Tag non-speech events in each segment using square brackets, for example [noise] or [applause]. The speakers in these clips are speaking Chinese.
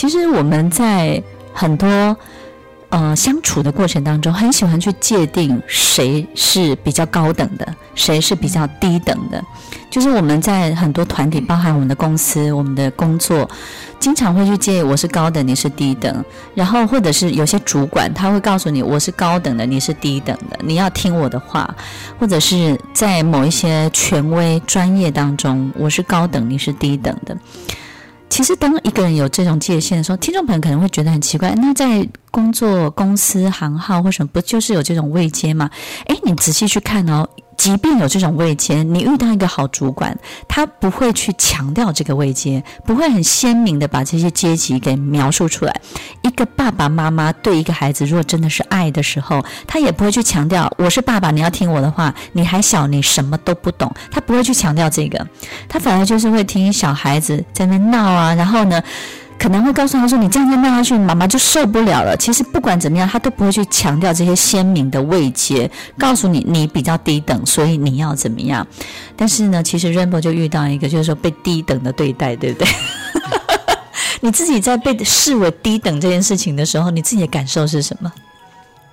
其实我们在很多。呃，相处的过程当中，很喜欢去界定谁是比较高等的，谁是比较低等的。就是我们在很多团体，包含我们的公司、我们的工作，经常会去介意我是高等，你是低等。然后或者是有些主管，他会告诉你我是高等的，你是低等的，你要听我的话。或者是在某一些权威专业当中，我是高等，你是低等的。其实，当一个人有这种界限的时候，听众朋友可能会觉得很奇怪。那在工作、公司、行号或什么，不就是有这种位阶吗？诶，你仔细去看哦。即便有这种位阶，你遇到一个好主管，他不会去强调这个位阶，不会很鲜明的把这些阶级给描述出来。一个爸爸妈妈对一个孩子，如果真的是爱的时候，他也不会去强调我是爸爸，你要听我的话，你还小，你什么都不懂，他不会去强调这个，他反而就是会听小孩子在那闹啊，然后呢，可能会告诉他说：“你这样再闹下去，妈妈就受不了了。”其实不管怎么样，他都不会去强调这些鲜明的位阶，告诉你你比较低等，所以你要怎么样。但是呢，其实 Rainbow 就遇到一个，就是说被低等的对待，对不对？[laughs] 你自己在被视为低等这件事情的时候，你自己的感受是什么？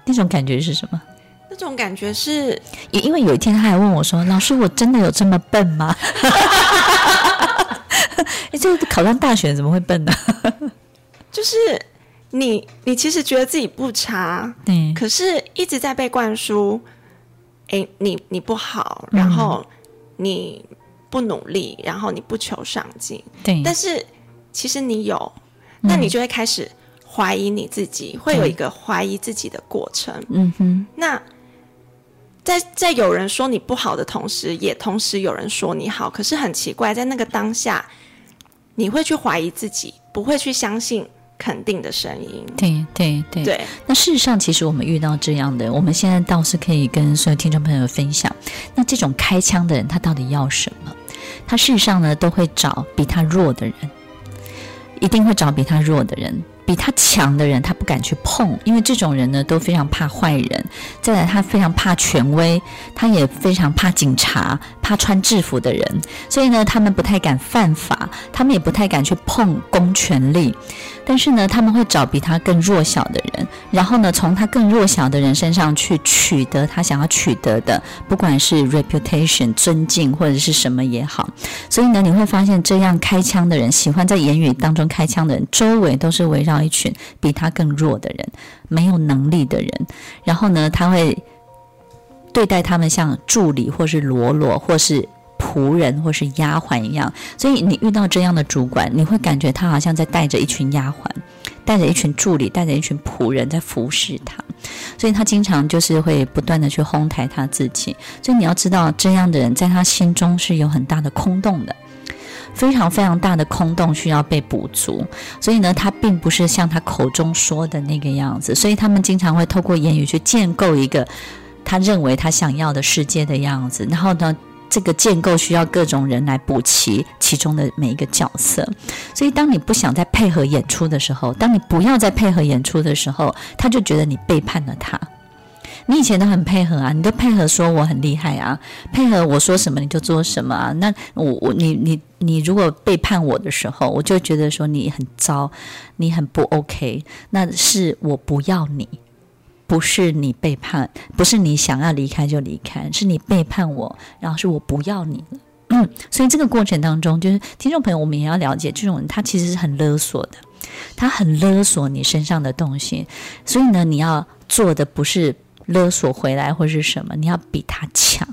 那种感觉是什么？那种感觉是，因为有一天他还问我说：“老师，我真的有这么笨吗？” [laughs] 考上大学怎么会笨呢？[laughs] 就是你，你其实觉得自己不差，对，可是一直在被灌输，哎，你你不好，然后你不努力，然后你不求上进，对。但是其实你有，那你就会开始怀疑你自己，会有一个怀疑自己的过程。嗯哼。那在在有人说你不好的同时，也同时有人说你好，可是很奇怪，在那个当下。你会去怀疑自己，不会去相信肯定的声音。对对对对。那事实上，其实我们遇到这样的，我们现在倒是可以跟所有听众朋友分享。那这种开枪的人，他到底要什么？他事实上呢，都会找比他弱的人，一定会找比他弱的人。比他强的人，他不敢去碰，因为这种人呢，都非常怕坏人。再来，他非常怕权威，他也非常怕警察，怕穿制服的人。所以呢，他们不太敢犯法，他们也不太敢去碰公权力。但是呢，他们会找比他更弱小的人，然后呢，从他更弱小的人身上去取得他想要取得的，不管是 reputation 尊敬或者是什么也好。所以呢，你会发现这样开枪的人，喜欢在言语当中开枪的人，周围都是围绕一群比他更弱的人，没有能力的人。然后呢，他会对待他们像助理，或是喽啰，或是。仆人或是丫鬟一样，所以你遇到这样的主管，你会感觉他好像在带着一群丫鬟，带着一群助理，带着一群仆人在服侍他，所以他经常就是会不断的去哄抬他自己。所以你要知道，这样的人在他心中是有很大的空洞的，非常非常大的空洞需要被补足。所以呢，他并不是像他口中说的那个样子，所以他们经常会透过言语去建构一个他认为他想要的世界的样子，然后呢，这个建构需要各种人来补齐其中的每一个角色，所以当你不想再配合演出的时候，当你不要再配合演出的时候，他就觉得你背叛了他。你以前都很配合啊，你都配合说我很厉害啊，配合我说什么你就做什么啊。那我我你你你如果背叛我的时候，我就觉得说你很糟，你很不 OK。那是我不要你。不是你背叛，不是你想要离开就离开，是你背叛我，然后是我不要你了。嗯，[coughs] 所以这个过程当中，就是听众朋友，我们也要了解，这种人他其实是很勒索的，他很勒索你身上的东西。所以呢，你要做的不是勒索回来或是什么，你要比他强。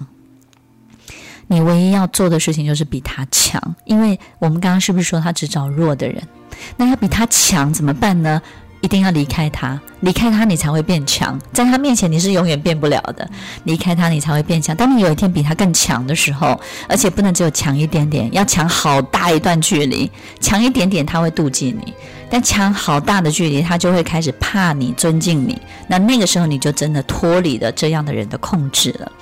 你唯一要做的事情就是比他强，因为我们刚刚是不是说他只找弱的人？那要比他强怎么办呢？一定要离开他，离开他你才会变强，在他面前你是永远变不了的。离开他你才会变强。当你有一天比他更强的时候，而且不能只有强一点点，要强好大一段距离。强一点点他会妒忌你，但强好大的距离他就会开始怕你、尊敬你。那那个时候你就真的脱离了这样的人的控制了。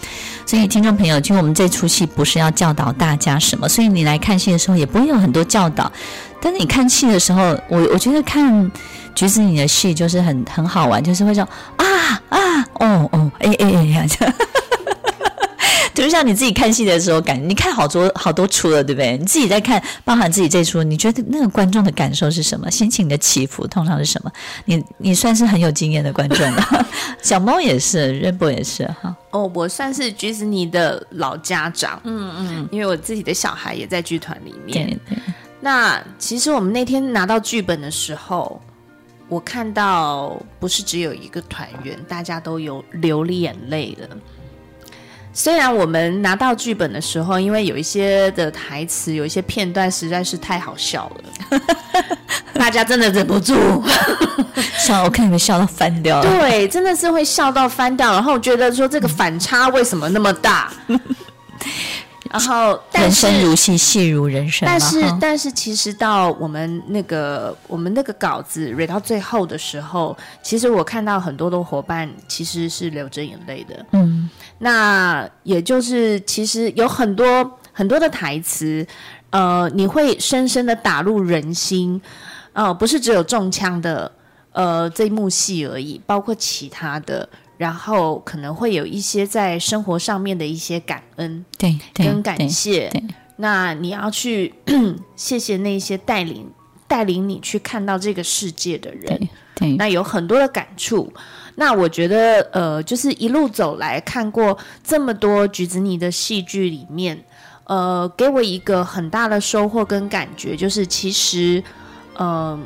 所以听众朋友，其实我们这出戏不是要教导大家什么，所以你来看戏的时候也不会有很多教导。但是你看戏的时候，我我觉得看。橘子，你的戏就是很很好玩，就是会说啊啊哦哦哎哎哎呀，对就像你自己看戏的时候，感你看好多好多出了，对不对？你自己在看，包含自己这出，你觉得那个观众的感受是什么？心情的起伏通常是什么？你你算是很有经验的观众了。[laughs] 小猫也是，Rainbow 也是哈。哦，我算是橘子妮的老家长，嗯嗯，因为我自己的小孩也在剧团里面。对对。那其实我们那天拿到剧本的时候，我看到不是只有一个团员，大家都有流眼泪的。虽然我们拿到剧本的时候，因为有一些的台词，有一些片段实在是太好笑了，[laughs] 大家真的忍不住笑，我看你们笑到翻掉了。对，真的是会笑到翻掉，然后觉得说这个反差为什么那么大？然后人生如戏，戏如人生。但是，但是，其实到我们那个我们那个稿子 read 到最后的时候，其实我看到很多的伙伴其实是流着眼泪的。嗯，那也就是其实有很多很多的台词，呃，你会深深的打入人心。呃，不是只有中枪的呃这一幕戏而已，包括其他的。然后可能会有一些在生活上面的一些感恩，对，跟感谢。那你要去 [clears throat] 谢谢那些带领带领你去看到这个世界的人，对，对，那有很多的感触。那我觉得，呃，就是一路走来看过这么多橘子泥的戏剧里面，呃，给我一个很大的收获跟感觉，就是其实，嗯、呃，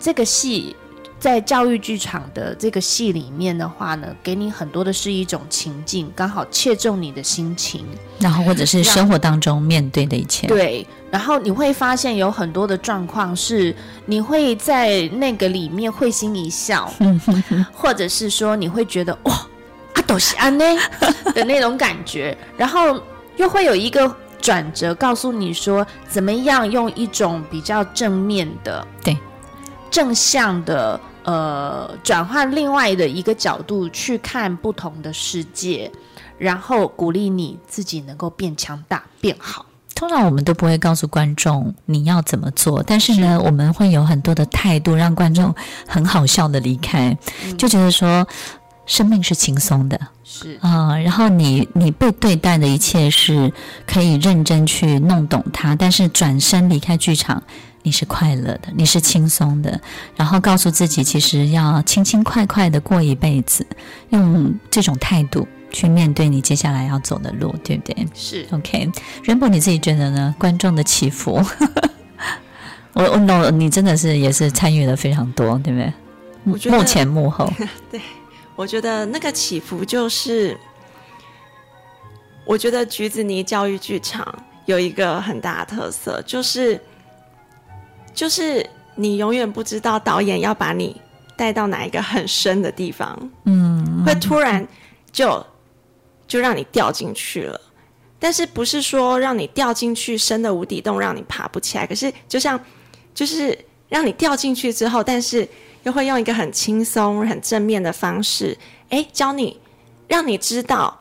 这个戏。在教育剧场的这个戏里面的话呢，给你很多的是一种情境，刚好切中你的心情，然后或者是生活当中面对的一切。对，然后你会发现有很多的状况是你会在那个里面会心一笑，[laughs] 或者是说你会觉得哇，阿斗西安呢的那种感觉，然后又会有一个转折，告诉你说怎么样用一种比较正面的、对正向的。呃，转换另外的一个角度去看不同的世界，然后鼓励你自己能够变强大、变好。通常我们都不会告诉观众你要怎么做，但是呢，是我们会有很多的态度，让观众很好笑的离开，嗯、就觉得说生命是轻松的，是啊、呃，然后你你被对待的一切是可以认真去弄懂它，但是转身离开剧场。你是快乐的，你是轻松的，然后告诉自己，其实要轻轻快快的过一辈子，用这种态度去面对你接下来要走的路，对不对？是 OK，Rainbow，你自己觉得呢？观众的起伏，[laughs] 我我 no，你真的是也是参与了非常多，对不对？我觉得幕前幕后，[laughs] 对，我觉得那个起伏就是，我觉得橘子泥教育剧场有一个很大的特色，就是。就是你永远不知道导演要把你带到哪一个很深的地方，嗯，会突然就就让你掉进去了。但是不是说让你掉进去深的无底洞，让你爬不起来？可是就像就是让你掉进去之后，但是又会用一个很轻松、很正面的方式，哎，教你，让你知道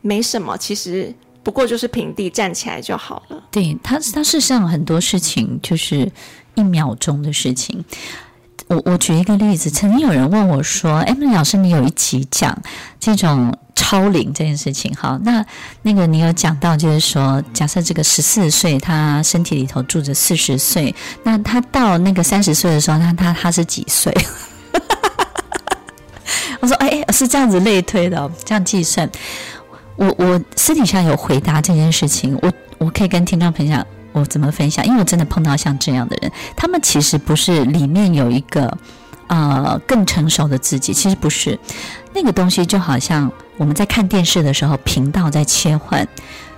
没什么，其实。不过就是平地站起来就好了。对他，他事实上很多事情就是一秒钟的事情。我我举一个例子，曾经有人问我说：“Emily 老师，你有一集讲这种超龄这件事情，哈，那那个你有讲到，就是说，假设这个十四岁，他身体里头住着四十岁，那他到那个三十岁的时候，那他他是几岁？” [laughs] 我说：“哎，是这样子类推的，这样计算。”我我私底下有回答这件事情，我我可以跟听众分享我怎么分享，因为我真的碰到像这样的人，他们其实不是里面有一个呃更成熟的自己，其实不是，那个东西就好像我们在看电视的时候频道在切换，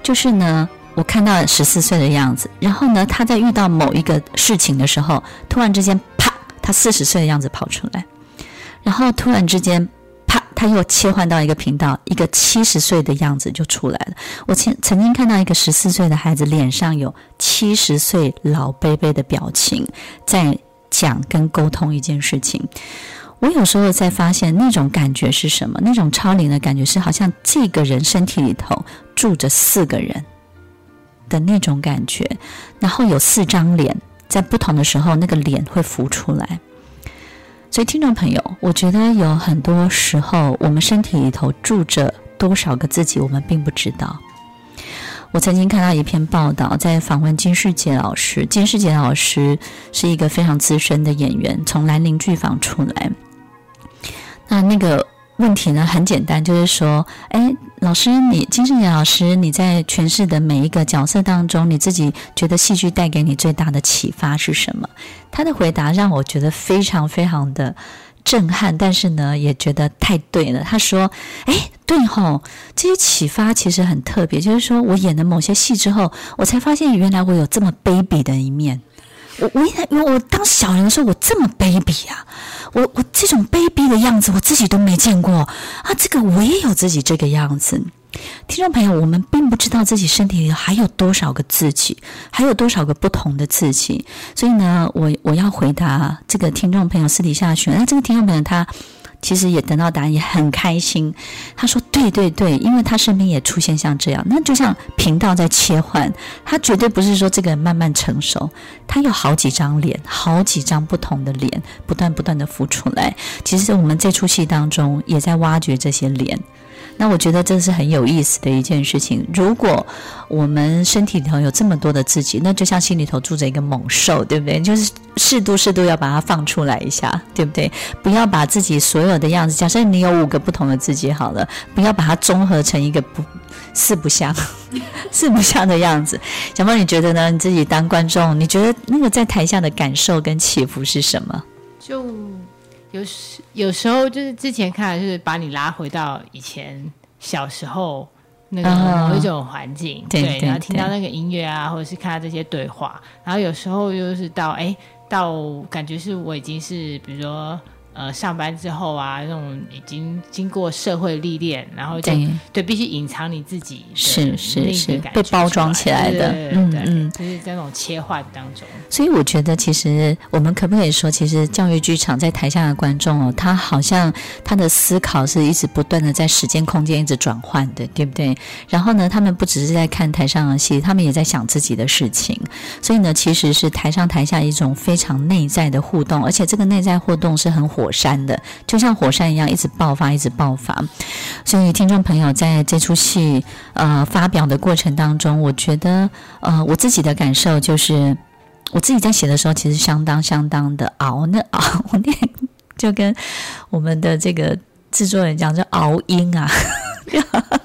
就是呢，我看到十四岁的样子，然后呢，他在遇到某一个事情的时候，突然之间啪，他四十岁的样子跑出来，然后突然之间。他又切换到一个频道，一个七十岁的样子就出来了。我曾曾经看到一个十四岁的孩子脸上有七十岁老伯伯的表情，在讲跟沟通一件事情。我有时候在发现那种感觉是什么？那种超龄的感觉是好像这个人身体里头住着四个人的那种感觉，然后有四张脸，在不同的时候那个脸会浮出来。所以，听众朋友，我觉得有很多时候，我们身体里头住着多少个自己，我们并不知道。我曾经看到一篇报道，在访问金世杰老师。金世杰老师是一个非常资深的演员，从兰陵剧坊出来。那那个问题呢，很简单，就是说，哎，老师，你金圣杰老师，你在诠释的每一个角色当中，你自己觉得戏剧带给你最大的启发是什么？他的回答让我觉得非常非常的。震撼，但是呢，也觉得太对了。他说：“哎，对吼，这些启发其实很特别。就是说我演了某些戏之后，我才发现原来我有这么卑鄙的一面。我我因为我当小人的时候，我这么卑鄙啊！我我这种卑鄙的样子，我自己都没见过啊！这个我也有自己这个样子。”听众朋友，我们并不知道自己身体里还有多少个自己，还有多少个不同的自己。所以呢，我我要回答这个听众朋友私底下询问，那这个听众朋友他其实也得到答案，也很开心。他说：“对对对，因为他身边也出现像这样，那就像频道在切换，他绝对不是说这个人慢慢成熟，他有好几张脸，好几张不同的脸，不断不断的浮出来。其实我们这出戏当中也在挖掘这些脸。”那我觉得这是很有意思的一件事情。如果我们身体里头有这么多的自己，那就像心里头住着一个猛兽，对不对？就是适度适度要把它放出来一下，对不对？不要把自己所有的样子，假设你有五个不同的自己，好了，不要把它综合成一个不四不像、[laughs] 四不像的样子。小猫，你觉得呢？你自己当观众，你觉得那个在台下的感受跟起伏是什么？就。有时有时候就是之前看，就是把你拉回到以前小时候那个某一种环境，哦、对，对，然后听到那个音乐啊，或者是看到这些对话，然后有时候又是到哎，到感觉是我已经是比如说。呃，上班之后啊，那种已经经过社会历练，然后就对，对必须隐藏你自己，是是是被包装起来的，嗯嗯，就是在那种切换当中。所以我觉得，其实我们可不可以说，其实教育剧场在台下的观众哦，他好像他的思考是一直不断的在时间空间一直转换的，对不对？然后呢，他们不只是在看台上的戏，他们也在想自己的事情。所以呢，其实是台上台下一种非常内在的互动，而且这个内在互动是很火。火山的，就像火山一样，一直爆发，一直爆发。所以，听众朋友在这出戏呃发表的过程当中，我觉得呃我自己的感受就是，我自己在写的时候，其实相当相当的熬那 [laughs] 熬，我念就跟我们的这个制作人讲，叫熬音啊。[laughs]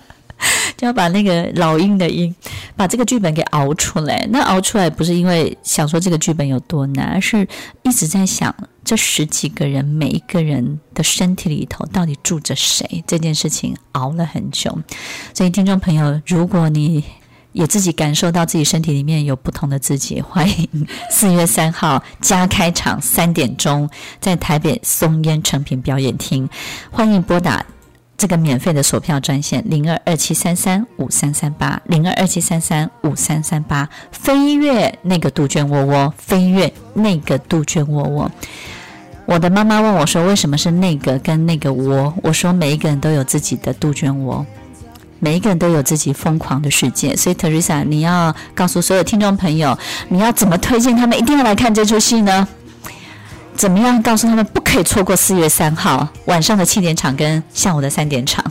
就要把那个老鹰的鹰，把这个剧本给熬出来。那熬出来不是因为想说这个剧本有多难，而是一直在想这十几个人每一个人的身体里头到底住着谁这件事情，熬了很久。所以听众朋友，如果你也自己感受到自己身体里面有不同的自己，欢迎四月三号加开场三点钟在台北松烟诚品表演厅，欢迎拨打。这个免费的索票专线零二二七三三五三三八零二二七三三五三三八，飞跃那个杜鹃窝窝，飞跃那个杜鹃窝窝。我的妈妈问我说：“为什么是那个跟那个窝？”我说：“每一个人都有自己的杜鹃窝，每一个人都有自己疯狂的世界。”所以，Teresa，你要告诉所有听众朋友，你要怎么推荐他们一定要来看这出戏呢？怎么样告诉他们不可以错过四月三号晚上的七点场跟下午的三点场？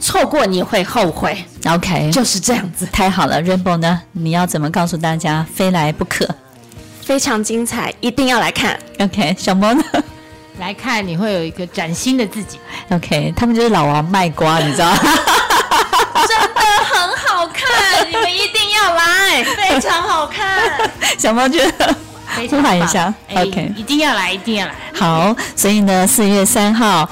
错过你会后悔。OK，就是这样子。太好了，Rainbow 呢？你要怎么告诉大家非来不可？非常精彩，一定要来看。OK，小猫呢？来看你会有一个崭新的自己。OK，他们就是老王卖瓜，你知道吗？[laughs] 真的很好看，你们一定要来，[laughs] 非常好看。小猫觉得。呼喊一下，OK，一定要来，一定要来。好，所以呢，四月三号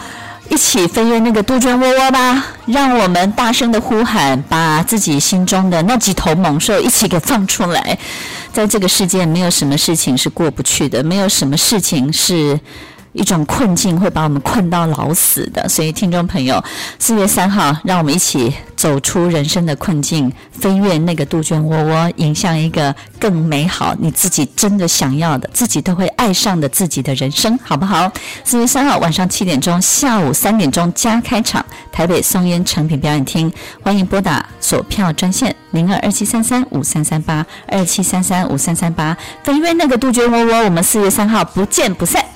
一起飞越那个杜鹃窝窝吧，让我们大声的呼喊，把自己心中的那几头猛兽一起给放出来。在这个世界，没有什么事情是过不去的，没有什么事情是。一种困境会把我们困到老死的，所以听众朋友，四月三号，让我们一起走出人生的困境，飞越那个杜鹃窝窝，迎向一个更美好、你自己真的想要的、自己都会爱上的自己的人生，好不好？四月三号晚上七点钟，下午三点钟加开场，台北松烟诚品表演厅，欢迎拨打索票专线零二二七三三五三三八二七三三五三三八，飞越那个杜鹃窝窝，我们四月三号不见不散。